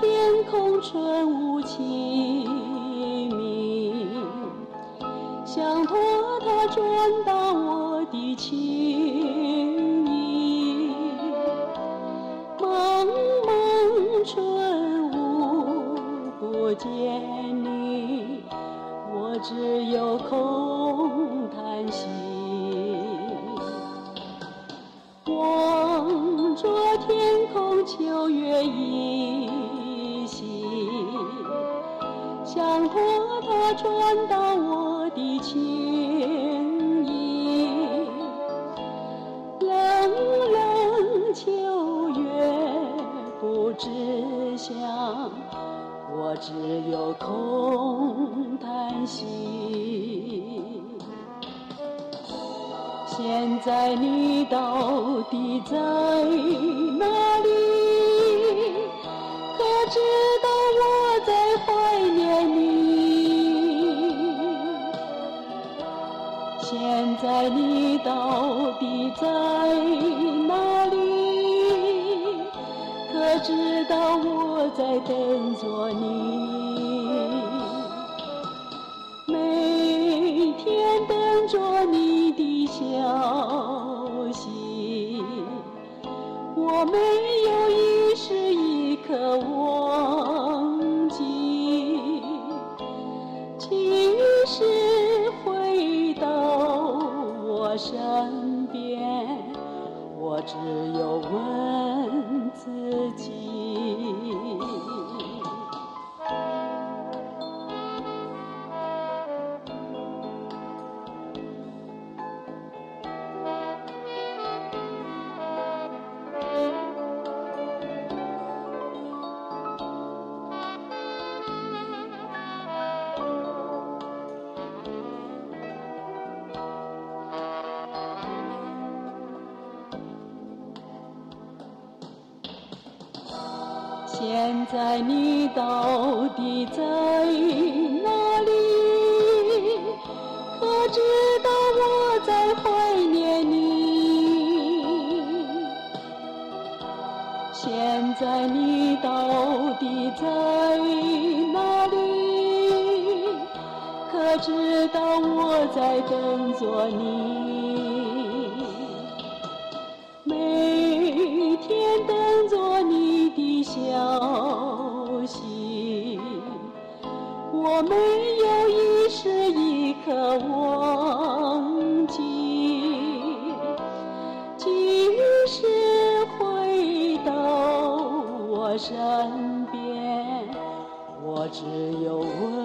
天空春雾清明，想托它转达我的情意。蒙蒙春雾不见你，我只有空叹息。望着天空秋月依想托它传到我的情意。冷冷秋月不知晓，我只有空叹息。现在你到底在哪里？现在你到底在哪里？可知道我在等着你？每天等着你的消息，我没有一时一刻忘现在你到底在哪里？可知道我在怀念你？现在你到底在哪里？可知道我在等着你？我没有一时一刻忘记。即使回到我身边，我只有问。